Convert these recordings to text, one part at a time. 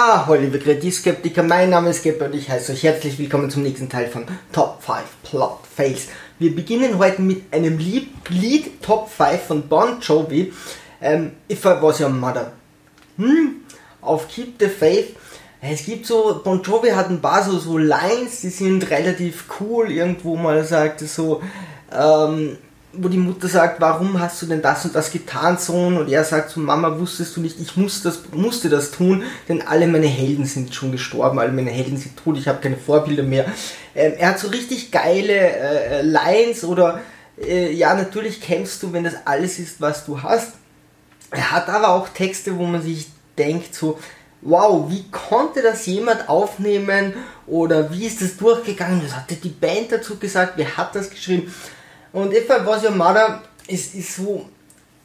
Ah, hallo liebe Kreativskeptiker, mein Name ist Geppe und ich heiße euch herzlich willkommen zum nächsten Teil von Top 5 Plot Fails. Wir beginnen heute mit einem Lied, Top 5 von Bon Jovi, ähm, If I Was Your Mother. Hm, auf Keep the Faith. Es gibt so, Bon Jovi hat ein paar so, so Lines, die sind relativ cool, irgendwo mal sagt es so, ähm, wo die Mutter sagt, warum hast du denn das und das getan, Sohn? Und er sagt zu Mama, wusstest du nicht, ich muss das, musste das tun, denn alle meine Helden sind schon gestorben, alle meine Helden sind tot, ich habe keine Vorbilder mehr. Ähm, er hat so richtig geile äh, Lines oder äh, ja, natürlich kämpfst du, wenn das alles ist, was du hast. Er hat aber auch Texte, wo man sich denkt, so, wow, wie konnte das jemand aufnehmen oder wie ist das durchgegangen? Was hatte die Band dazu gesagt? Wer hat das geschrieben? Und Your Mother ist, ist so,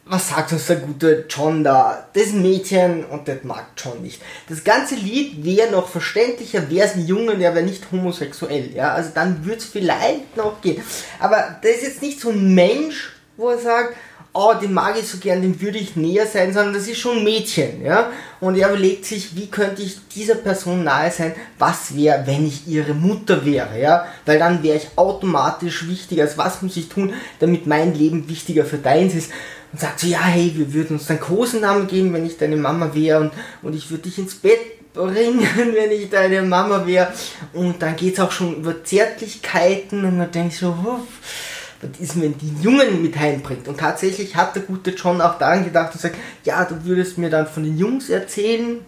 was sagt uns der gute John da? Das Mädchen und das mag John nicht. Das ganze Lied wäre noch verständlicher, wäre es ein Junge, der wäre nicht homosexuell, ja, also dann würde es vielleicht noch gehen. Aber das ist jetzt nicht so ein Mensch, wo er sagt, oh, den mag ich so gern, dem würde ich näher sein, sondern das ist schon ein Mädchen, ja. Und er überlegt sich, wie könnte ich dieser Person nahe sein, was wäre, wenn ich ihre Mutter wäre, ja. Weil dann wäre ich automatisch wichtiger, als was muss ich tun, damit mein Leben wichtiger für deins ist. Und sagt so, ja, hey, wir würden uns dann Kosennamen geben, wenn ich deine Mama wäre und, und ich würde dich ins Bett bringen, wenn ich deine Mama wäre. Und dann geht es auch schon über Zärtlichkeiten und man denkt so, Huff, das ist, wenn die Jungen mit heimbringt. Und tatsächlich hat der gute John auch daran gedacht und sagt, ja, du würdest mir dann von den Jungs erzählen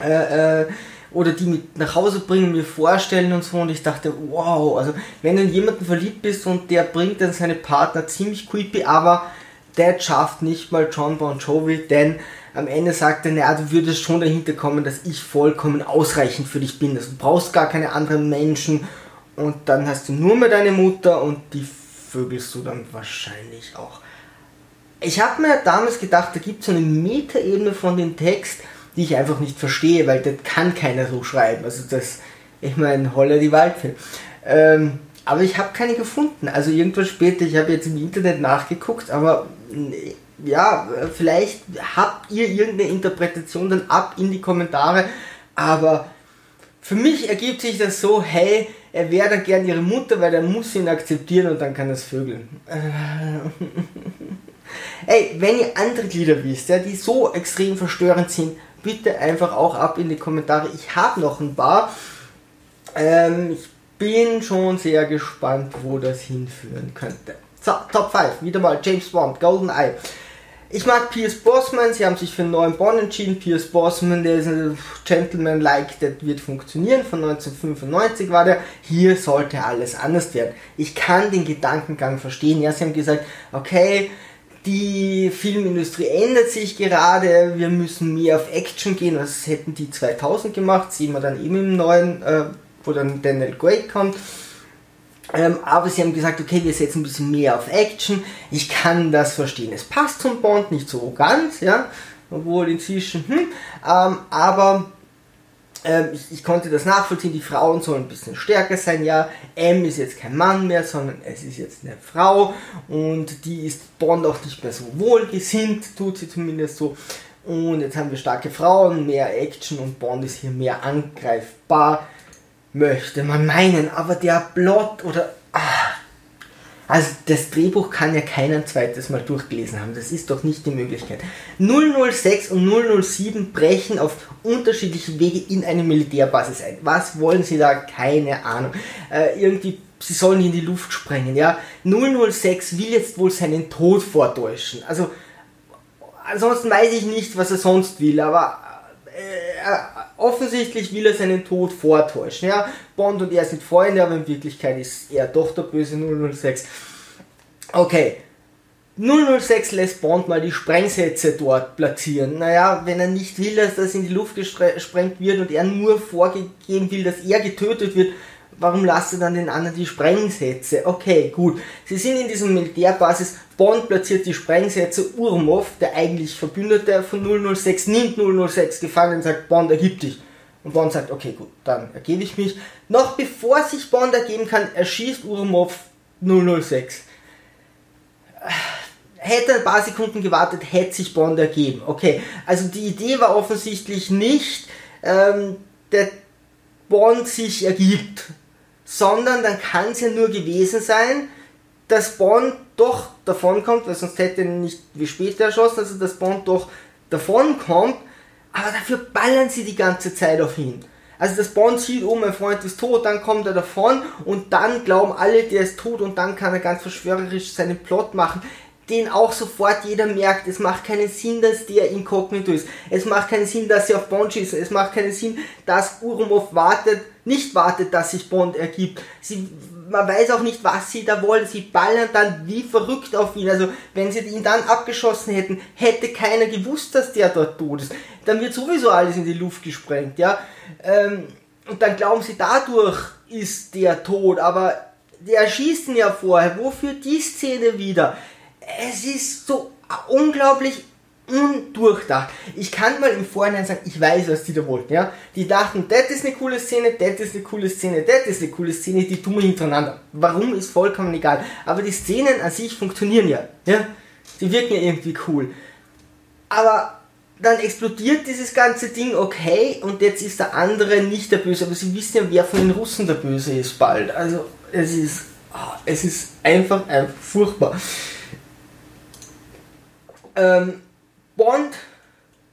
äh, äh, oder die mit nach Hause bringen, mir vorstellen und so. Und ich dachte, wow, also wenn du in jemanden verliebt bist und der bringt dann seine Partner, ziemlich creepy, aber der schafft nicht mal John Bon Jovi, denn am Ende sagt er, naja, du würdest schon dahinter kommen, dass ich vollkommen ausreichend für dich bin. Also du brauchst gar keine anderen Menschen und dann hast du nur mehr deine Mutter und die vögelst du dann wahrscheinlich auch. Ich habe mir damals gedacht, da gibt es so eine Metaebene von dem Text, die ich einfach nicht verstehe, weil das kann keiner so schreiben. Also das, ich meine, Holler die Waldfee. Ähm, aber ich habe keine gefunden. Also irgendwas später, ich habe jetzt im Internet nachgeguckt, aber ja, vielleicht habt ihr irgendeine Interpretation dann ab in die Kommentare. Aber für mich ergibt sich das so, hey, er wäre dann gern ihre Mutter, weil er muss ihn akzeptieren und dann kann es vögeln. Ey, wenn ihr andere Lieder wisst, ja, die so extrem verstörend sind, bitte einfach auch ab in die Kommentare. Ich habe noch ein paar. Ähm, ich bin schon sehr gespannt, wo das hinführen könnte. So, Top 5. Wieder mal James Bond, Golden Eye. Ich mag Pierce Bossman, sie haben sich für einen neuen Bond entschieden. Pierce Bossman, der ist ein Gentleman-like, der wird funktionieren. Von 1995 war der. Hier sollte alles anders werden. Ich kann den Gedankengang verstehen. Ja, sie haben gesagt, okay, die Filmindustrie ändert sich gerade, wir müssen mehr auf Action gehen. Das hätten die 2000 gemacht, sehen wir dann eben im neuen, äh, wo dann Daniel Craig kommt. Ähm, aber sie haben gesagt, okay, wir setzen ein bisschen mehr auf Action. Ich kann das verstehen. Es passt zum Bond, nicht so ganz, ja. Obwohl inzwischen, hm, ähm, aber ähm, ich, ich, konnte das nachvollziehen. Die Frauen sollen ein bisschen stärker sein, ja. M ist jetzt kein Mann mehr, sondern es ist jetzt eine Frau und die ist Bond auch nicht mehr so wohlgesinnt, tut sie zumindest so. Und jetzt haben wir starke Frauen, mehr Action und Bond ist hier mehr angreifbar möchte man meinen, aber der Plot oder. Ah, also das Drehbuch kann ja keiner zweites Mal durchgelesen haben. Das ist doch nicht die Möglichkeit. 006 und 007 brechen auf unterschiedliche Wege in eine Militärbasis ein. Was wollen sie da? Keine Ahnung. Äh, irgendwie, sie sollen in die Luft sprengen. Ja, 006 will jetzt wohl seinen Tod vortäuschen. Also ansonsten weiß ich nicht, was er sonst will, aber äh, offensichtlich will er seinen Tod vortäuschen. Ja? Bond und er sind Freunde, aber in Wirklichkeit ist er doch der böse 006. Okay. 006 lässt Bond mal die Sprengsätze dort platzieren. Naja, wenn er nicht will, dass das in die Luft gesprengt wird und er nur vorgegeben will, dass er getötet wird, warum lasst ihr dann den anderen die Sprengsätze? Okay, gut. Sie sind in diesem Militärbasis. Bond platziert die Sprengsätze. Urmov, der eigentlich Verbündete von 006, nimmt 006 gefangen und sagt, Bond, ergib dich. Und Bond sagt, okay, gut, dann ergebe ich mich. Noch bevor sich Bond ergeben kann, erschießt Urmov 006. Hätte ein paar Sekunden gewartet, hätte sich Bond ergeben. Okay, also die Idee war offensichtlich nicht, ähm, der Bond sich ergibt, sondern dann kann es ja nur gewesen sein, dass Bond doch davonkommt, weil sonst hätte er nicht wie später erschossen, also dass Bond doch davonkommt, aber dafür ballern sie die ganze Zeit auf ihn. Also das Bond sieht, oh mein Freund ist tot, dann kommt er davon und dann glauben alle, der ist tot und dann kann er ganz verschwörerisch seinen Plot machen den auch sofort jeder merkt. Es macht keinen Sinn, dass der inkognito ist. Es macht keinen Sinn, dass sie auf Bond schießen. Es macht keinen Sinn, dass Urumov wartet, nicht wartet, dass sich Bond ergibt. Sie, man weiß auch nicht, was sie da wollen. Sie ballern dann wie verrückt auf ihn. Also, wenn sie ihn dann abgeschossen hätten, hätte keiner gewusst, dass der dort tot ist. Dann wird sowieso alles in die Luft gesprengt, ja. Ähm, und dann glauben sie, dadurch ist der tot, aber der schießt ihn ja vorher. Wofür die Szene wieder? es ist so unglaublich undurchdacht. Ich kann mal im Vorhinein sagen, ich weiß, was die da wollten, ja. Die dachten, das ist eine coole Szene, das ist eine coole Szene, das ist eine coole Szene, die tun wir hintereinander. Warum ist vollkommen egal. Aber die Szenen an sich funktionieren ja, ja. Die wirken ja irgendwie cool. Aber dann explodiert dieses ganze Ding, okay, und jetzt ist der andere nicht der Böse, aber sie wissen ja, wer von den Russen der Böse ist bald. Also, es ist, ah, es ist einfach, einfach furchtbar. Ähm, Bond,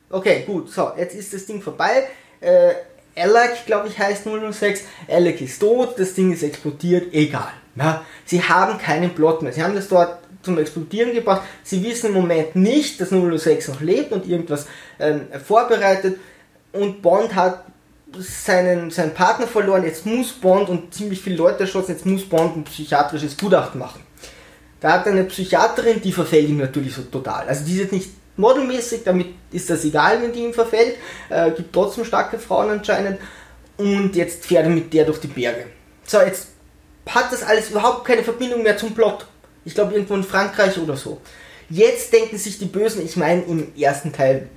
okay, gut, so, jetzt ist das Ding vorbei. Äh, Alec, glaube ich, heißt 006. Alec ist tot, das Ding ist explodiert, egal. Ja, sie haben keinen Plot mehr. Sie haben das dort zum Explodieren gebracht. Sie wissen im Moment nicht, dass 006 noch lebt und irgendwas ähm, vorbereitet. Und Bond hat seinen, seinen Partner verloren. Jetzt muss Bond und ziemlich viele Leute erschossen, jetzt muss Bond ein psychiatrisches Gutachten machen. Da hat eine Psychiaterin, die verfällt ihm natürlich so total. Also die ist jetzt nicht modelmäßig, damit ist das egal, wenn die ihm verfällt. Äh, gibt trotzdem starke Frauen anscheinend. Und jetzt fährt er mit der durch die Berge. So, jetzt hat das alles überhaupt keine Verbindung mehr zum Plot. Ich glaube irgendwo in Frankreich oder so. Jetzt denken sich die Bösen, ich meine im ersten Teil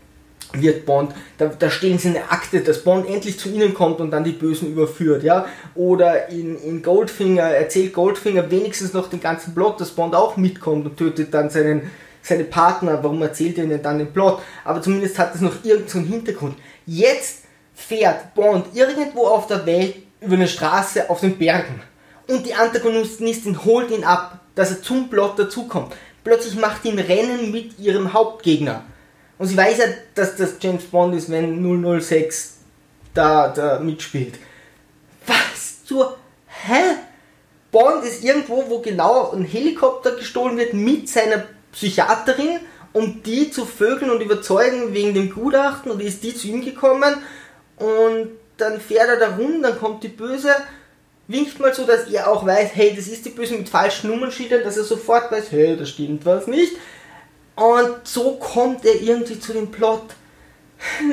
wird Bond, da, da stehen sie in der Akte, dass Bond endlich zu ihnen kommt und dann die Bösen überführt, ja. Oder in, in Goldfinger erzählt Goldfinger wenigstens noch den ganzen Plot, dass Bond auch mitkommt und tötet dann seinen, seine Partner. Warum erzählt er ihnen dann den Plot? Aber zumindest hat es noch irgendeinen Hintergrund. Jetzt fährt Bond irgendwo auf der Welt über eine Straße auf den Bergen und die Antagonistin holt ihn ab, dass er zum Plot dazukommt. Plötzlich macht ihn Rennen mit ihrem Hauptgegner. Und sie weiß ja, dass das James Bond ist, wenn 006 da, da mitspielt. Was zur Hä? Bond ist irgendwo, wo genau ein Helikopter gestohlen wird mit seiner Psychiaterin, um die zu vögeln und überzeugen wegen dem Gutachten und ist die zu ihm gekommen und dann fährt er da rum, dann kommt die Böse, winkt mal so, dass er auch weiß, hey, das ist die Böse mit falschen Nummernschildern, dass er sofort weiß, hey, da stimmt was nicht. Und so kommt er irgendwie zu dem Plot.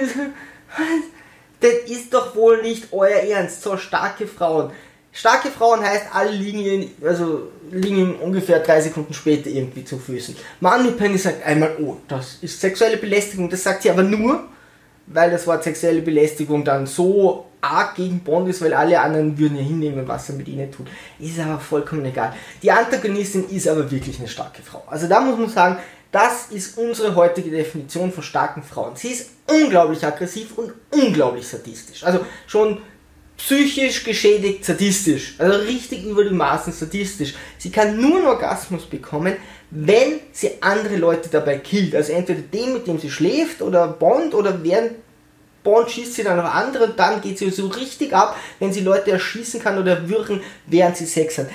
das ist doch wohl nicht euer Ernst, so starke Frauen. Starke Frauen heißt, alle liegen also liegen ungefähr drei Sekunden später irgendwie zu Füßen. Money Penny sagt einmal, oh, das ist sexuelle Belästigung. Das sagt sie aber nur, weil das Wort sexuelle Belästigung dann so arg gegen Bond ist, weil alle anderen würden ja hinnehmen, was er mit ihnen tut. Ist aber vollkommen egal. Die Antagonistin ist aber wirklich eine starke Frau. Also da muss man sagen, das ist unsere heutige Definition von starken Frauen. Sie ist unglaublich aggressiv und unglaublich sadistisch. Also schon psychisch geschädigt sadistisch. Also richtig über die Maßen sadistisch. Sie kann nur einen Orgasmus bekommen, wenn sie andere Leute dabei killt. Also entweder den, mit dem sie schläft, oder Bond, oder während Bond schießt sie dann noch andere und dann geht sie so richtig ab, wenn sie Leute erschießen kann oder würgen, während sie Sex hat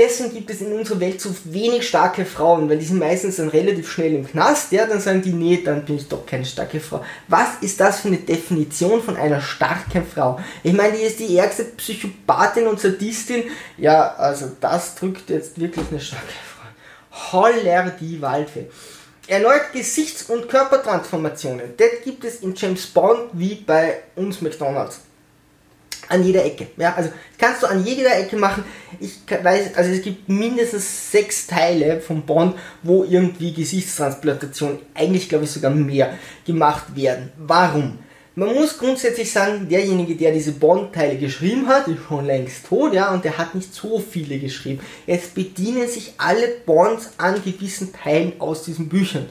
deswegen gibt es in unserer Welt so wenig starke Frauen, weil die sind meistens dann relativ schnell im Knast, ja, dann sagen die, nee, dann bin ich doch keine starke Frau. Was ist das für eine Definition von einer starken Frau? Ich meine, die ist die ärgste Psychopathin und Sadistin. Ja, also das drückt jetzt wirklich eine starke Frau. Holler die Waldfee. Erneut Gesichts- und Körpertransformationen. Das gibt es in James Bond wie bei uns McDonalds an jeder Ecke. Ja, also kannst du an jeder Ecke machen. Ich weiß, also es gibt mindestens sechs Teile von Bond, wo irgendwie Gesichtstransplantationen, eigentlich glaube ich sogar mehr, gemacht werden. Warum? Man muss grundsätzlich sagen, derjenige, der diese Bond-Teile geschrieben hat, ist schon längst tot, ja, und der hat nicht so viele geschrieben. Jetzt bedienen sich alle Bonds an gewissen Teilen aus diesen Büchern.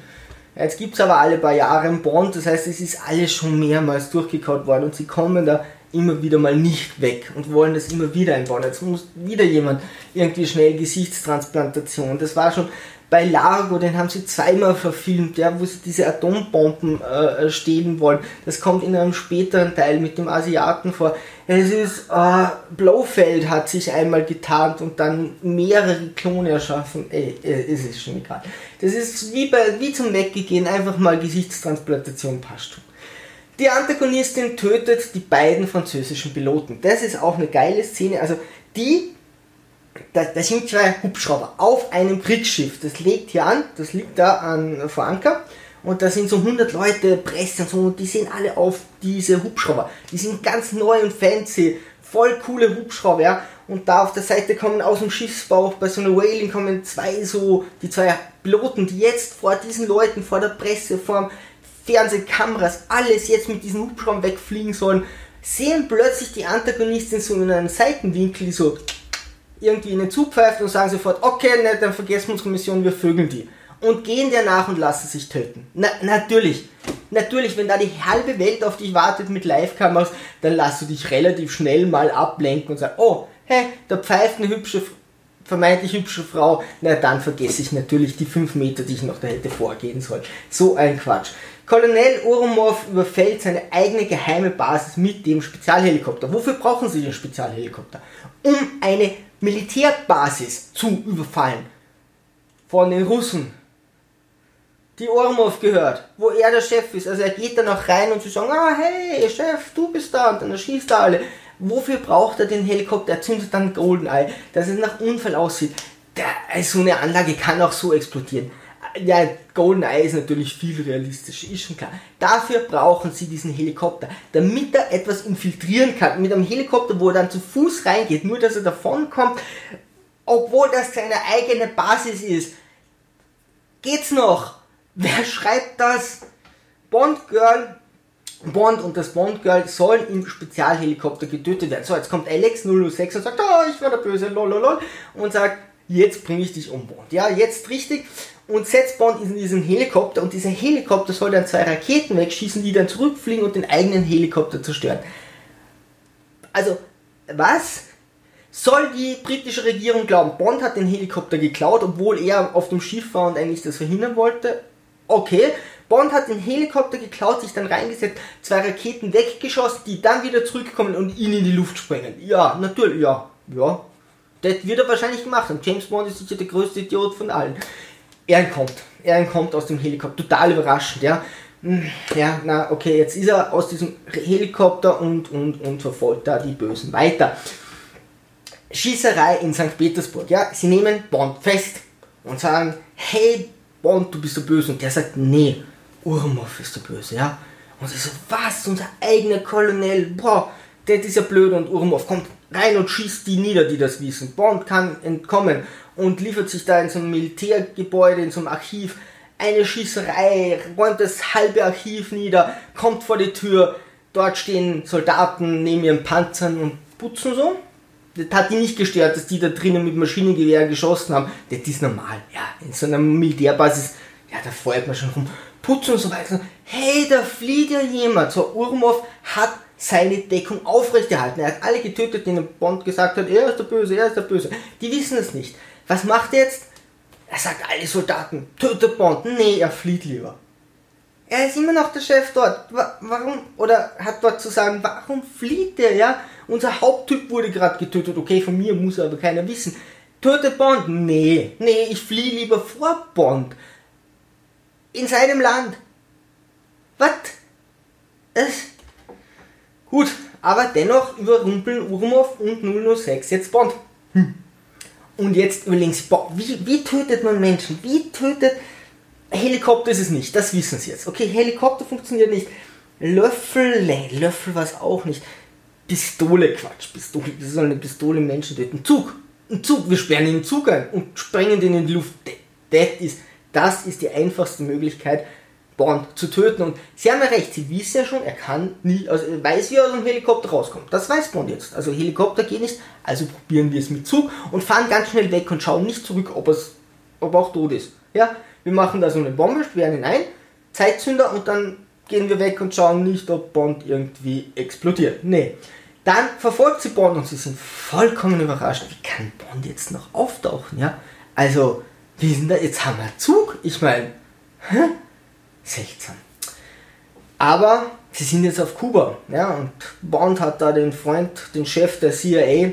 Jetzt gibt es aber alle paar Jahre einen Bond, das heißt, es ist alles schon mehrmals durchgekaut worden und sie kommen da immer wieder mal nicht weg und wollen das immer wieder einbauen. Jetzt muss wieder jemand irgendwie schnell Gesichtstransplantation. Das war schon bei Largo, den haben sie zweimal verfilmt, ja, wo sie diese Atombomben äh, stehlen wollen. Das kommt in einem späteren Teil mit dem Asiaten vor. Es ist, äh, Blofeld hat sich einmal getarnt und dann mehrere Klone erschaffen. Ey, äh, es ist schon egal. Das ist wie, bei, wie zum Weggehen, einfach mal Gesichtstransplantation passt schon. Die Antagonistin tötet die beiden französischen Piloten. Das ist auch eine geile Szene. Also die da, da sind zwei Hubschrauber auf einem Kriegsschiff. Das legt hier an, das liegt da an vor Anker. Und da sind so 100 Leute, Presse und so, und die sehen alle auf diese Hubschrauber. Die sind ganz neu und fancy, voll coole Hubschrauber, ja. Und da auf der Seite kommen aus dem Schiffsbauch, bei so einer Whaling kommen zwei so, die zwei Piloten, die jetzt vor diesen Leuten, vor der Presse, vor Fernsehkameras, alles jetzt mit diesen Hubschraubern wegfliegen sollen, sehen plötzlich die Antagonistin so in einem Seitenwinkel, die so irgendwie in den Zug pfeift und sagen sofort, okay, ne, dann vergessen wir unsere Mission, wir vögeln die. Und gehen der nach und lassen sich töten. Na, natürlich. Natürlich, wenn da die halbe Welt auf dich wartet mit Live-Kameras, dann lass du dich relativ schnell mal ablenken und sagst, oh, hä, da pfeift eine hübsche, vermeintlich hübsche Frau. Na, dann vergesse ich natürlich die fünf Meter, die ich noch da hätte vorgehen sollen. So ein Quatsch. Colonel Urumov überfällt seine eigene geheime Basis mit dem Spezialhelikopter. Wofür brauchen sie den Spezialhelikopter? Um eine Militärbasis zu überfallen von den Russen, die Ormov gehört, wo er der Chef ist. Also er geht dann auch rein und sie sagen, ah hey Chef, du bist da und dann erschießt er alle. Wofür braucht er den Helikopter? Er zündet dann Goldeneye, dass es nach Unfall aussieht. Der, so eine Anlage kann auch so explodieren ja, GoldenEye ist natürlich viel realistischer, ist schon klar. Dafür brauchen sie diesen Helikopter, damit er etwas infiltrieren kann. Mit einem Helikopter, wo er dann zu Fuß reingeht, nur dass er davon kommt, obwohl das seine eigene Basis ist. Geht's noch? Wer schreibt das? Bond Girl, Bond und das Bond Girl sollen im Spezialhelikopter getötet werden. So, jetzt kommt Alex 006 und sagt, oh, ich war der Böse, lololol, und sagt, jetzt bringe ich dich um Bond. Ja, jetzt richtig und setzt Bond in diesen Helikopter und dieser Helikopter soll dann zwei Raketen wegschießen, die dann zurückfliegen und den eigenen Helikopter zerstören. Also, was? Soll die britische Regierung glauben, Bond hat den Helikopter geklaut, obwohl er auf dem Schiff war und eigentlich das verhindern wollte? Okay, Bond hat den Helikopter geklaut, sich dann reingesetzt, zwei Raketen weggeschossen, die dann wieder zurückkommen und ihn in die Luft sprengen. Ja, natürlich, ja, ja. Das wird er wahrscheinlich gemacht haben. James Bond ist sicher der größte Idiot von allen er entkommt. Er entkommt aus dem Helikopter. Total überraschend, ja. Hm, ja, na, okay, jetzt ist er aus diesem Helikopter und, und, und verfolgt da die Bösen weiter. Schießerei in St. Petersburg, ja. Sie nehmen Bond fest und sagen, hey, Bond, du bist der Böse. Und der sagt, nee, Urmov ist der Böse, ja. Und sie so, was, unser eigener Kolonel, boah, der ist ja blöd und Urmov kommt rein und schießt die nieder, die das wissen. Bond kann entkommen und liefert sich da in so einem Militärgebäude, in so einem Archiv eine Schießerei, räumt das halbe Archiv nieder, kommt vor die Tür, dort stehen Soldaten neben ihren Panzern und putzen so. Das hat die nicht gestört, dass die da drinnen mit Maschinengewehren geschossen haben. Das ist normal, ja. In so einer Militärbasis, ja, da feuert man schon rum. Putzen und so weiter. Hey, da flieht ja jemand. So, Urmov hat seine Deckung aufrechterhalten. Er hat alle getötet, denen Bond gesagt hat, er ist der Böse, er ist der Böse. Die wissen es nicht. Was macht er jetzt? Er sagt alle Soldaten, tötet Bond. Nee, er flieht lieber. Er ist immer noch der Chef dort. Warum? Oder hat dort zu sagen, warum flieht der, ja? Unser Haupttyp wurde gerade getötet. Okay, von mir muss aber keiner wissen. Tötet Bond? Nee, nee, ich fliehe lieber vor Bond. In seinem Land. Was? Es Gut, aber dennoch überrumpeln Urmov und 006 jetzt Bond. Hm. Und jetzt boah, wie, wie tötet man Menschen? Wie tötet... Helikopter ist es nicht, das wissen Sie jetzt. Okay, Helikopter funktioniert nicht. Löffel, nee, Löffel war es auch nicht. Pistole, Quatsch, Pistole, das soll eine Pistole Menschen töten. Zug, ein Zug, wir sperren den Zug ein und sprengen den in die Luft. Das ist, das ist die einfachste Möglichkeit, Bond zu töten. Und sie haben ja recht, sie wissen ja schon, er kann nie, also er weiß, wie er aus dem Helikopter rauskommt. Das weiß Bond jetzt. Also Helikopter geht nicht, also probieren wir es mit Zug und fahren ganz schnell weg und schauen nicht zurück, ob, ob er auch tot ist. Ja, wir machen da so eine Bombe, sperren ihn ein, Zeitzünder und dann gehen wir weg und schauen nicht, ob Bond irgendwie explodiert. Nee. Dann verfolgt sie Bond und sie sind vollkommen überrascht. Wie kann Bond jetzt noch auftauchen? Ja? Also, wie sind da? Jetzt haben wir Zug. Ich meine, seltsam. Aber sie sind jetzt auf Kuba. Ja? Und Bond hat da den Freund, den Chef der CIA.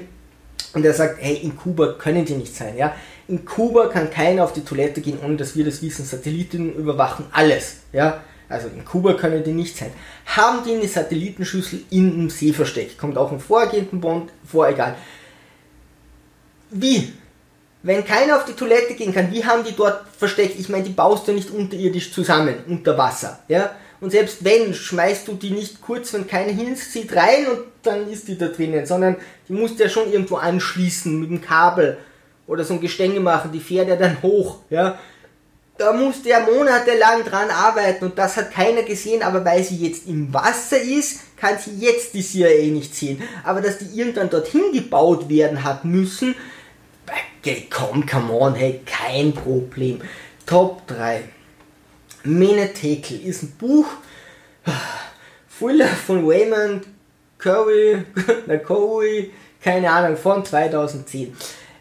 Und er sagt, hey, in Kuba können die nicht sein. Ja? In Kuba kann keiner auf die Toilette gehen, ohne dass wir das wissen. Satelliten überwachen alles. Ja? Also in Kuba können die nicht sein. Haben die eine Satellitenschüssel in einem See versteckt? Kommt auch im vorgehenden Bond vor, egal. Wie? Wenn keiner auf die Toilette gehen kann, wie haben die dort versteckt? Ich meine, die baust du nicht unterirdisch zusammen, unter Wasser. Ja? Und selbst wenn, schmeißt du die nicht kurz, wenn keiner hinzieht, rein und dann ist die da drinnen, sondern die musst du ja schon irgendwo anschließen mit dem Kabel oder so ein Gestänge machen, die fährt ja dann hoch. Ja? da musste er monatelang dran arbeiten und das hat keiner gesehen, aber weil sie jetzt im Wasser ist, kann sie jetzt die CIA nicht sehen. Aber dass die irgendwann dorthin gebaut werden hat müssen, okay, komm, come on, hey, kein Problem. Top 3. Menetekel ist ein Buch, Fuller von Curry, Curry, keine Ahnung, von 2010.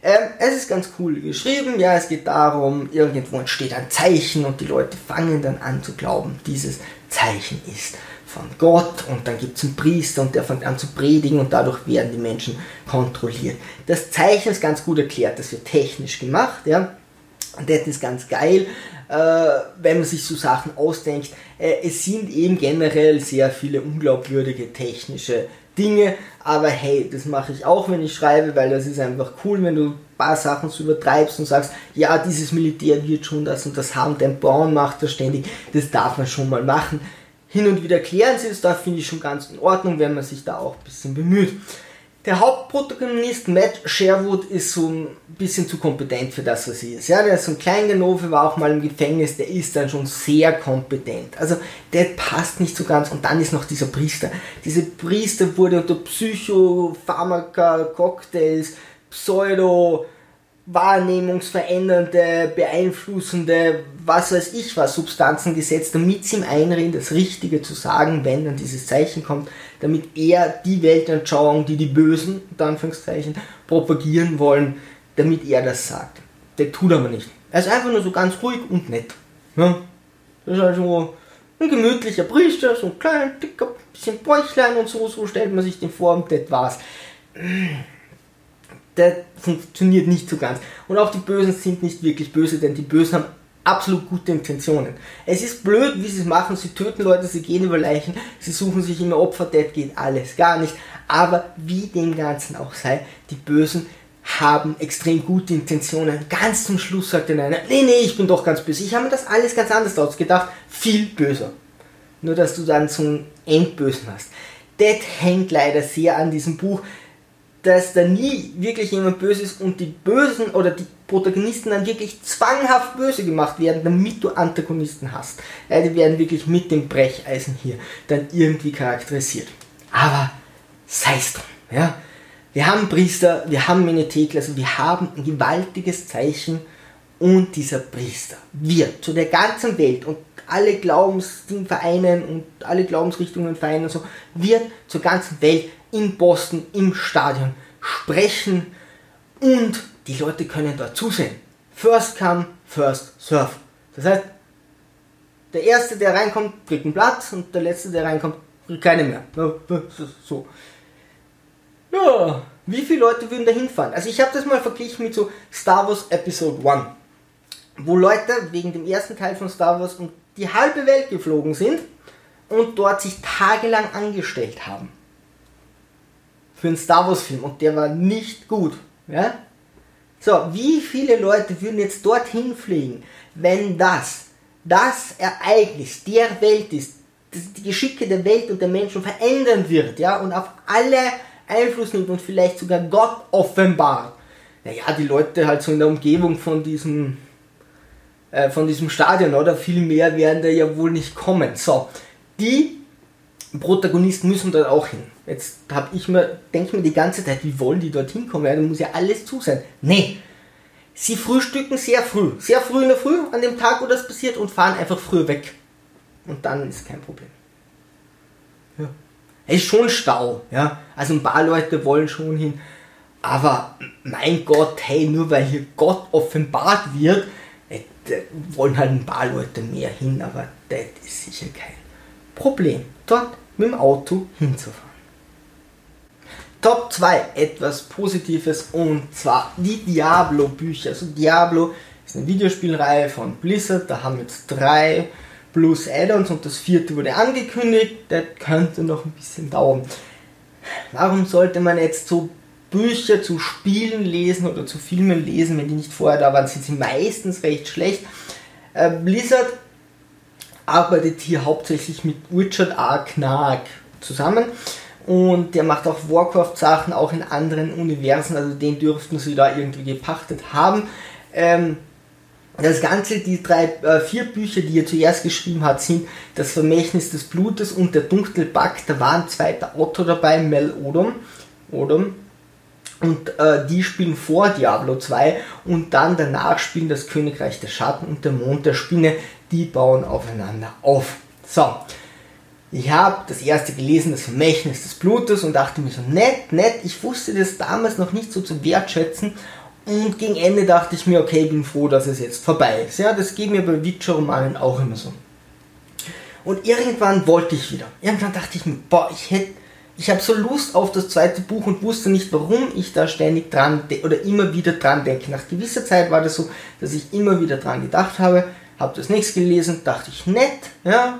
Ähm, es ist ganz cool geschrieben. Ja, es geht darum, irgendwo entsteht ein Zeichen und die Leute fangen dann an zu glauben, dieses Zeichen ist von Gott und dann gibt es einen Priester und der fängt an zu predigen und dadurch werden die Menschen kontrolliert. Das Zeichen ist ganz gut erklärt, das wird technisch gemacht, ja. Und das ist ganz geil, äh, wenn man sich so Sachen ausdenkt. Äh, es sind eben generell sehr viele unglaubwürdige technische Dinge, aber hey, das mache ich auch, wenn ich schreibe, weil das ist einfach cool, wenn du ein paar Sachen so übertreibst und sagst, ja, dieses Militär wird schon das und das haben, dein Bauern macht das ständig, das darf man schon mal machen. Hin und wieder klären sie es, da finde ich schon ganz in Ordnung, wenn man sich da auch ein bisschen bemüht. Der Hauptprotagonist Matt Sherwood ist so ein bisschen zu kompetent für das, was er ist. Ja, der ist so ein Kleinganove, war auch mal im Gefängnis, der ist dann schon sehr kompetent. Also der passt nicht so ganz. Und dann ist noch dieser Priester. Dieser Priester wurde unter Psychopharmaka, Cocktails, Pseudo, wahrnehmungsverändernde, beeinflussende, was weiß ich was, Substanzen gesetzt, damit sie ihm einreden, das Richtige zu sagen, wenn dann dieses Zeichen kommt, damit er die Weltanschauung, die die Bösen, unter Anführungszeichen, propagieren wollen, damit er das sagt. Der tut aber nicht. Er ist einfach nur so ganz ruhig und nett. Ja? Das ist also ein gemütlicher Priester, so ein kleiner, dicker, bisschen Bäuchlein und so, so stellt man sich den vor und das war's der funktioniert nicht so ganz. Und auch die Bösen sind nicht wirklich böse, denn die Bösen haben absolut gute Intentionen. Es ist blöd, wie sie es machen. Sie töten Leute, sie gehen über Leichen, sie suchen sich immer Opfer, das geht alles gar nicht. Aber wie dem Ganzen auch sei, die Bösen haben extrem gute Intentionen. Ganz zum Schluss sagt der einer, nee, nee, ich bin doch ganz böse. Ich habe mir das alles ganz anders ausgedacht. Viel böser. Nur, dass du dann so einen Endbösen hast. Das hängt leider sehr an diesem Buch dass da nie wirklich jemand böse ist und die Bösen oder die Protagonisten dann wirklich zwanghaft böse gemacht werden, damit du Antagonisten hast. Ja, die werden wirklich mit dem Brecheisen hier dann irgendwie charakterisiert. Aber sei es drum, ja. Wir haben Priester, wir haben Menetekel, also wir haben ein gewaltiges Zeichen und dieser Priester wird zu der ganzen Welt und alle Glaubensvereinen und alle Glaubensrichtungen vereinen und so, wird zur ganzen Welt in Boston im Stadion sprechen und die Leute können dort zusehen. First come, first serve. Das heißt, der Erste, der reinkommt, kriegt einen Platz und der Letzte, der reinkommt, kriegt keine mehr. So. Ja, wie viele Leute würden da hinfahren? Also ich habe das mal verglichen mit so Star Wars Episode 1, wo Leute wegen dem ersten Teil von Star Wars um die halbe Welt geflogen sind und dort sich tagelang angestellt haben für einen Star Wars Film und der war nicht gut. Ja? So, wie viele Leute würden jetzt dorthin fliegen, wenn das das Ereignis der Welt ist, das die Geschicke der Welt und der Menschen verändern wird, ja, und auf alle Einfluss nimmt und vielleicht sogar Gott offenbart. Naja, die Leute halt so in der Umgebung von diesem, äh, von diesem Stadion, oder? Viel mehr werden da ja wohl nicht kommen. So, die Protagonisten müssen dort auch hin. Jetzt habe ich mir, denke mir die ganze Zeit, wie wollen die dorthin kommen? Ja, da muss ja alles zu sein. Nee. Sie frühstücken sehr früh. Sehr früh in der Früh, an dem Tag, wo das passiert, und fahren einfach früh weg. und dann ist kein Problem. Ja. Es ist schon Stau, ja. Also ein paar Leute wollen schon hin, aber mein Gott, hey, nur weil hier Gott offenbart wird, äh, wollen halt ein paar Leute mehr hin, aber das ist sicher kein Problem, dort mit dem Auto hinzufahren. Top 2, etwas Positives und zwar die Diablo-Bücher. Also Diablo ist eine Videospielreihe von Blizzard, da haben jetzt drei plus Add-ons und das vierte wurde angekündigt, das könnte noch ein bisschen dauern. Warum sollte man jetzt so Bücher zu Spielen lesen oder zu Filmen lesen, wenn die nicht vorher da waren, sind sie meistens recht schlecht. Äh, Blizzard arbeitet hier hauptsächlich mit Richard R. Knark zusammen und der macht auch Warcraft-Sachen, auch in anderen Universen, also den dürften sie da irgendwie gepachtet haben. Ähm, das Ganze, die drei, äh, vier Bücher, die er zuerst geschrieben hat, sind Das Vermächtnis des Blutes und Der dunkle Pakt. Da war ein zweiter Autor dabei, Mel Odom. Odom. Und äh, die spielen vor Diablo 2 und dann danach spielen das Königreich der Schatten und der Mond der Spinne. Die bauen aufeinander auf. So, ich habe das erste gelesen, das Vermächtnis des Blutes und dachte mir so, nett, nett, ich wusste das damals noch nicht so zu wertschätzen und gegen Ende dachte ich mir, okay, bin froh, dass es jetzt vorbei ist. Ja, das geht mir bei Witcher-Romanen auch immer so. Und irgendwann wollte ich wieder. Irgendwann dachte ich mir, boah, ich hätte, ich habe so Lust auf das zweite Buch und wusste nicht, warum ich da ständig dran oder immer wieder dran denke. Nach gewisser Zeit war das so, dass ich immer wieder dran gedacht habe, habe das nächste gelesen, dachte ich, nett, ja.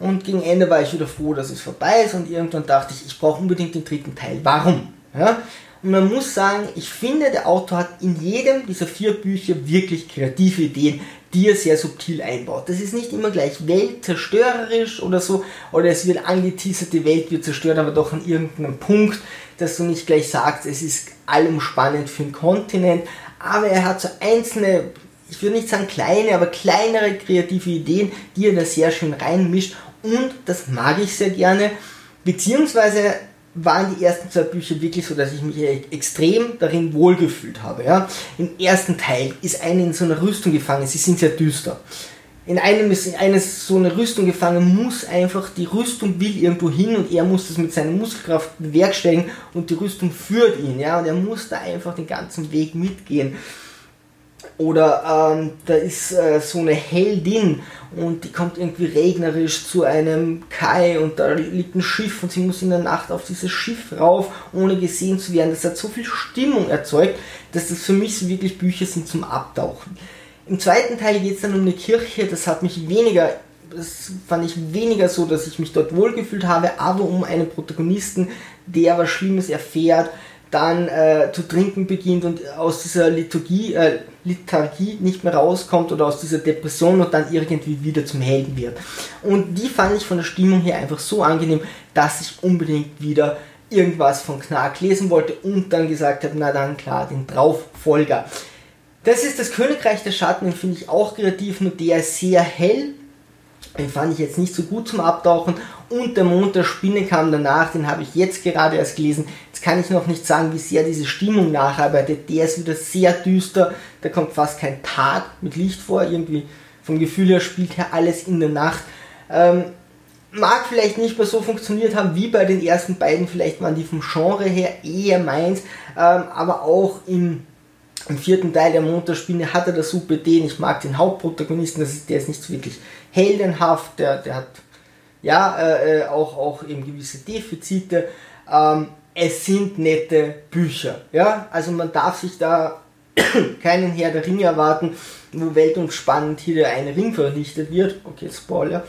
Und gegen Ende war ich wieder froh, dass es vorbei ist und irgendwann dachte ich, ich brauche unbedingt den dritten Teil. Warum? Ja? Und man muss sagen, ich finde, der Autor hat in jedem dieser vier Bücher wirklich kreative Ideen, die er sehr subtil einbaut. Das ist nicht immer gleich weltzerstörerisch oder so, oder es wird angeteasert, die Welt wird zerstört, aber doch an irgendeinem Punkt, dass du nicht gleich sagst, es ist allumspannend für den Kontinent, aber er hat so einzelne, ich würde nicht sagen kleine, aber kleinere kreative Ideen, die er da sehr schön reinmischt und das mag ich sehr gerne, beziehungsweise waren die ersten zwei Bücher wirklich so, dass ich mich extrem darin wohlgefühlt habe. Ja? Im ersten Teil ist eine in so einer Rüstung gefangen, sie sind sehr düster. In einem ist in eines so eine Rüstung gefangen, muss einfach, die Rüstung will irgendwo hin und er muss das mit seiner Muskelkraft bewerkstelligen und die Rüstung führt ihn, ja, und er muss da einfach den ganzen Weg mitgehen. Oder ähm, da ist äh, so eine Heldin und die kommt irgendwie regnerisch zu einem Kai und da liegt ein Schiff und sie muss in der Nacht auf dieses Schiff rauf, ohne gesehen zu werden. Das hat so viel Stimmung erzeugt, dass das für mich so wirklich Bücher sind zum Abtauchen. Im zweiten Teil geht es dann um eine Kirche, das hat mich weniger, das fand ich weniger so, dass ich mich dort wohlgefühlt habe, aber um einen Protagonisten, der was Schlimmes erfährt, dann äh, zu trinken beginnt und aus dieser Liturgie, äh, Lethargie nicht mehr rauskommt oder aus dieser Depression und dann irgendwie wieder zum Helden wird. Und die fand ich von der Stimmung her einfach so angenehm, dass ich unbedingt wieder irgendwas von Knark lesen wollte und dann gesagt habe, na dann klar, den Drauffolger. Das ist das Königreich der Schatten, den finde ich auch kreativ, nur der ist sehr hell. Den fand ich jetzt nicht so gut zum Abtauchen und der Mond der Spinne kam danach, den habe ich jetzt gerade erst gelesen. Jetzt kann ich noch nicht sagen, wie sehr diese Stimmung nacharbeitet. Der ist wieder sehr düster, da kommt fast kein Tag mit Licht vor, irgendwie vom Gefühl her spielt er alles in der Nacht. Ähm, mag vielleicht nicht mehr so funktioniert haben wie bei den ersten beiden, vielleicht waren die vom Genre her eher meins, ähm, aber auch im, im, vierten Teil der Mond der Spinne hat er das super Ideen. Ich mag den Hauptprotagonisten, das ist, der ist nicht so wirklich heldenhaft, der, der hat ja, äh, äh, auch, auch eben gewisse Defizite. Ähm, es sind nette Bücher, ja, also man darf sich da keinen Herr der Ringe erwarten, wo weltumspannend hier der eine Ring vernichtet wird. Okay, Spoiler.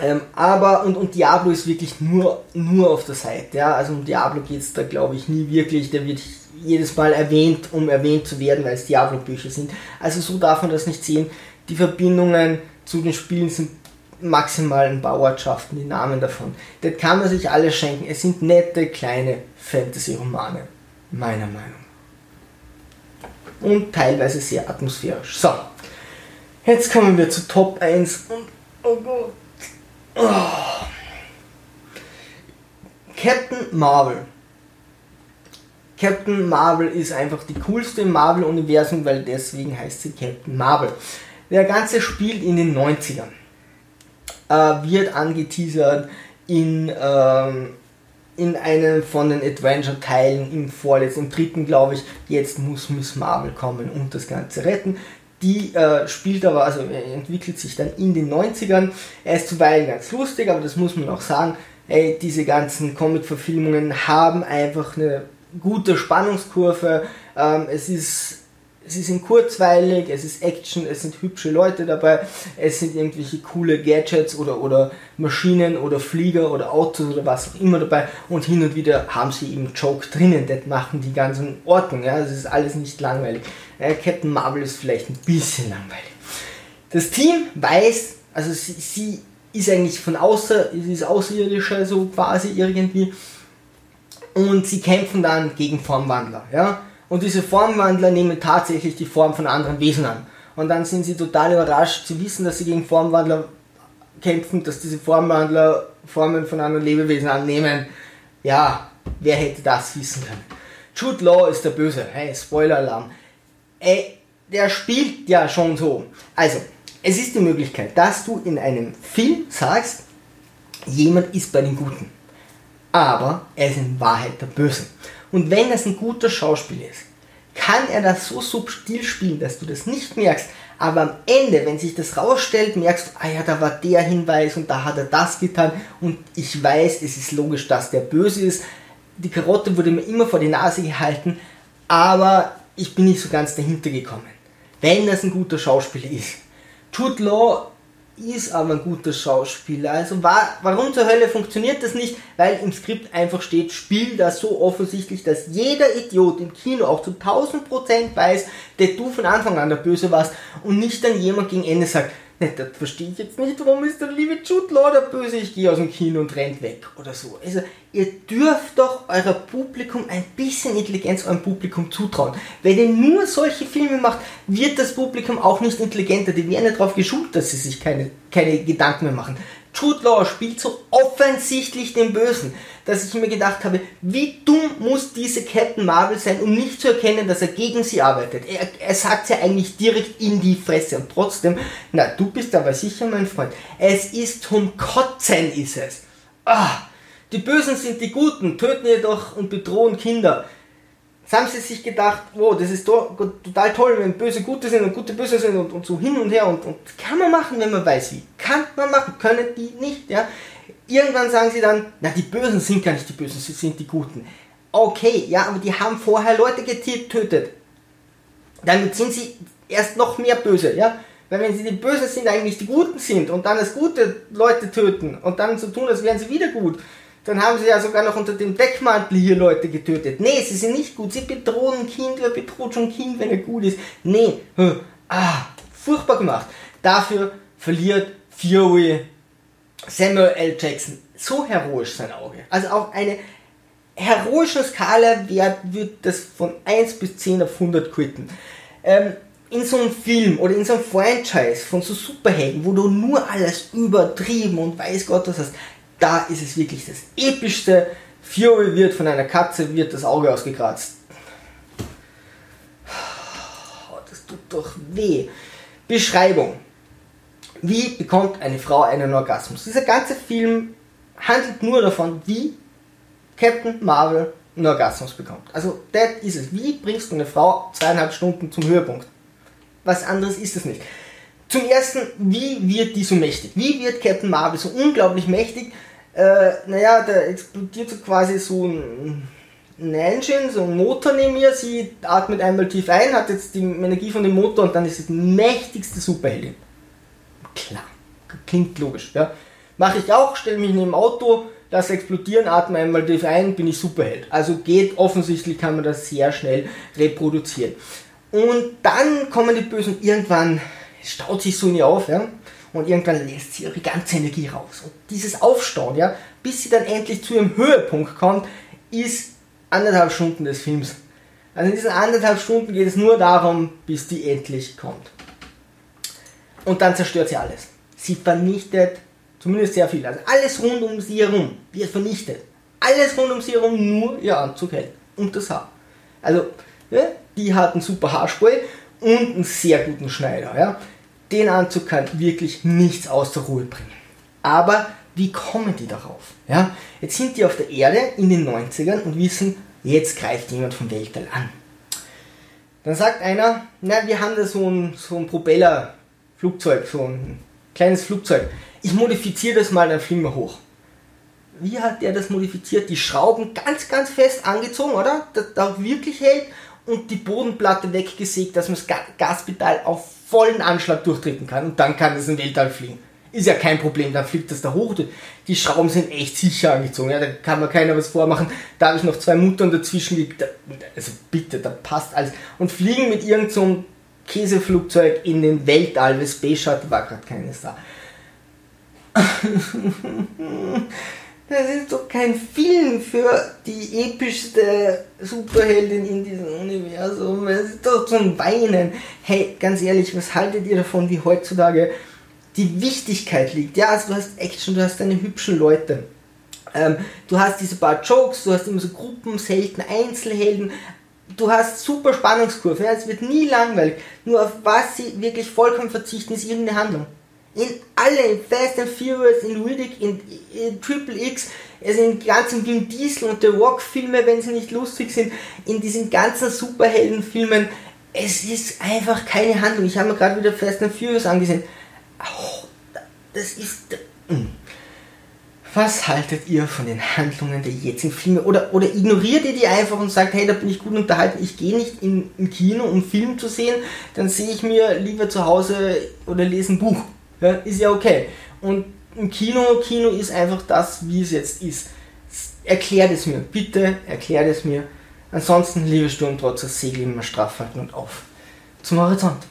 Ähm, aber, und, und Diablo ist wirklich nur, nur auf der Seite, ja, also um Diablo geht es da glaube ich nie wirklich, der wird jedes Mal erwähnt, um erwähnt zu werden, weil es Diablo-Bücher sind. Also so darf man das nicht sehen. Die Verbindungen zu den Spielen sind maximalen Bauortschaften, die Namen davon. Das kann man sich alles schenken. Es sind nette, kleine Fantasy-Romane, meiner Meinung. Und teilweise sehr atmosphärisch. So, jetzt kommen wir zu Top 1 und oh Gott. Oh. Captain Marvel. Captain Marvel ist einfach die coolste im Marvel-Universum, weil deswegen heißt sie Captain Marvel. Der ganze spielt in den 90ern. äh, wird angeteasert in, ähm, in einem von den Adventure-Teilen im vorletzten, im dritten glaube ich, jetzt muss Miss Marvel kommen und das Ganze retten. Die äh, spielt aber, also entwickelt sich dann in den 90ern. Er ist zuweilen ganz lustig, aber das muss man auch sagen. Ey, diese ganzen Comic-Verfilmungen haben einfach eine gute Spannungskurve. Ähm, es ist sie sind kurzweilig, es ist Action, es sind hübsche Leute dabei, es sind irgendwelche coole Gadgets oder, oder Maschinen oder Flieger oder Autos oder was auch immer dabei und hin und wieder haben sie eben Joke drinnen, das machen die ganz in Ordnung, ja, es ist alles nicht langweilig. Ja, Captain Marvel ist vielleicht ein bisschen langweilig. Das Team weiß, also sie, sie ist eigentlich von außer, sie ist außerirdischer so quasi irgendwie und sie kämpfen dann gegen Formwandler, ja und diese Formwandler nehmen tatsächlich die Form von anderen Wesen an. Und dann sind sie total überrascht zu wissen, dass sie gegen Formwandler kämpfen, dass diese Formwandler Formen von anderen Lebewesen annehmen. Ja, wer hätte das wissen können? Jude Law ist der Böse. Hey, Spoiler-Alarm. Ey, der spielt ja schon so. Also, es ist die Möglichkeit, dass du in einem Film sagst, jemand ist bei den Guten. Aber er ist in Wahrheit der Böse. Und wenn es ein guter Schauspieler ist, kann er das so subtil spielen, dass du das nicht merkst. Aber am Ende, wenn sich das rausstellt, merkst du, ah ja, da war der Hinweis und da hat er das getan und ich weiß, es ist logisch, dass der böse ist. Die Karotte wurde mir immer vor die Nase gehalten, aber ich bin nicht so ganz dahinter gekommen. Wenn das ein guter Schauspieler ist. Jude Law ist aber ein guter Schauspieler. Also war, warum zur Hölle funktioniert das nicht? Weil im Skript einfach steht, spiel das so offensichtlich, dass jeder Idiot im Kino auch zu 1000% weiß, dass du von Anfang an der Böse warst und nicht dann jemand gegen Ende sagt, Ne, das verstehe ich jetzt nicht, warum ist der liebe Jude Law der Böse, ich gehe aus dem Kino und rennt weg oder so. Also, ihr dürft doch euer Publikum ein bisschen Intelligenz eurem Publikum zutrauen. Wenn ihr nur solche Filme macht, wird das Publikum auch nicht intelligenter. Die werden ja darauf geschult, dass sie sich keine, keine Gedanken mehr machen. Law spielt so offensichtlich den Bösen, dass ich mir gedacht habe, wie dumm muss diese Captain Marvel sein, um nicht zu erkennen, dass er gegen sie arbeitet. Er, er sagt ja eigentlich direkt in die Fresse und trotzdem, na, du bist aber sicher mein Freund. Es ist zum Kotzen ist es. Ah, die Bösen sind die Guten, töten jedoch und bedrohen Kinder. Jetzt haben sie sich gedacht, wow, das ist total toll, wenn Böse Gute sind und Gute Böse sind und, und so hin und her und, und kann man machen, wenn man weiß wie. Kann man machen, können die nicht, ja. Irgendwann sagen sie dann, na, die Bösen sind gar nicht die Bösen, sie sind die Guten. Okay, ja, aber die haben vorher Leute getötet. Damit sind sie erst noch mehr böse, ja. Weil wenn sie die Bösen sind, eigentlich die Guten sind und dann als gute Leute töten und dann so tun, als wären sie wieder gut, dann haben sie ja sogar noch unter dem Deckmantel hier Leute getötet. Nee, sie sind nicht gut. Sie bedrohen ein Kind. Wer bedroht schon ein Kind, wenn er gut ist? Nee. Ah, furchtbar gemacht. Dafür verliert Fury Samuel L. Jackson so heroisch sein Auge. Also auf eine heroische Skala wird das von 1 bis 10 auf 100 quitten. Ähm, in so einem Film oder in so einem Franchise von so Superhelden, wo du nur alles übertrieben und weiß Gott was hast, da ist es wirklich das epischste. Fury wird von einer Katze, wird das Auge ausgekratzt. Das tut doch weh. Beschreibung. Wie bekommt eine Frau einen Orgasmus? Dieser ganze Film handelt nur davon, wie Captain Marvel einen Orgasmus bekommt. Also, das ist es. Wie bringst du eine Frau zweieinhalb Stunden zum Höhepunkt? Was anderes ist es nicht. Zum ersten, wie wird die so mächtig? Wie wird Captain Marvel so unglaublich mächtig? Äh, naja, da explodiert so quasi so ein, ein Engine, so ein Motor neben ihr. Sie atmet einmal tief ein, hat jetzt die Energie von dem Motor und dann ist sie die mächtigste Superheldin. Klar, klingt logisch. Ja. Mache ich auch, stelle mich neben dem Auto, lasse explodieren, atme einmal tief ein, bin ich Superheld. Also geht offensichtlich, kann man das sehr schnell reproduzieren. Und dann kommen die Bösen irgendwann staut sich so nie auf, ja, und irgendwann lässt sie ihre ganze Energie raus. Und dieses Aufstauen, ja, bis sie dann endlich zu ihrem Höhepunkt kommt, ist anderthalb Stunden des Films. Also in diesen anderthalb Stunden geht es nur darum, bis die endlich kommt. Und dann zerstört sie alles. Sie vernichtet zumindest sehr viel. Also alles rund um sie herum wird vernichtet. Alles rund um sie herum, nur ihr Anzug hält. Und das Haar. Also, ja, die hat einen super Haarspray und einen sehr guten Schneider. Ja. Den Anzug kann wirklich nichts aus der Ruhe bringen. Aber wie kommen die darauf? Ja? Jetzt sind die auf der Erde in den 90ern und wissen, jetzt greift jemand vom Weltall an. Dann sagt einer, na, wir haben da so ein, so ein Propellerflugzeug, so ein kleines Flugzeug. Ich modifiziere das mal, dann fliegen wir hoch. Wie hat der das modifiziert? Die Schrauben ganz, ganz fest angezogen, oder? Das da wirklich hält und die Bodenplatte weggesägt, dass man das Gaspedal auf vollen Anschlag durchtreten kann und dann kann es im Weltall fliegen. Ist ja kein Problem, dann fliegt das da hoch. Die Schrauben sind echt sicher angezogen, ja, da kann man keiner was vormachen. Da habe ich noch zwei Muttern dazwischen, also bitte, da passt alles. Und fliegen mit irgendeinem so Käseflugzeug in den Weltall, weil Space Shuttle war gerade keines da. Das ist doch kein Film für die epischste Superheldin in diesem Universum. Es ist doch zum Weinen. Hey, ganz ehrlich, was haltet ihr davon, wie heutzutage die Wichtigkeit liegt? Ja, also du hast Action, du hast deine hübschen Leute. Ähm, du hast diese paar Jokes, du hast immer so Gruppen, selten Einzelhelden. Du hast super Spannungskurve, ja, es wird nie langweilig. Nur auf was sie wirklich vollkommen verzichten, ist irgendeine Handlung in alle, in Fast and Furious, in Riddick, in, in Triple X, also in ganzen Vin Diesel und The Rock Filme, wenn sie nicht lustig sind, in diesen ganzen Superheldenfilmen, es ist einfach keine Handlung. Ich habe mir gerade wieder Fast and Furious angesehen. Oh, das ist... Hm. Was haltet ihr von den Handlungen der jetzigen Filme? Oder, oder ignoriert ihr die einfach und sagt, hey, da bin ich gut unterhalten, ich gehe nicht in, in Kino, um Film zu sehen, dann sehe ich mir lieber zu Hause oder lese ein Buch. Ja, ist ja okay. Und im Kino, Kino ist einfach das, wie es jetzt ist. Erklärt es mir, bitte erklärt es mir. Ansonsten, liebe Sturmtrotzer, segel immer straff halten und auf zum Horizont.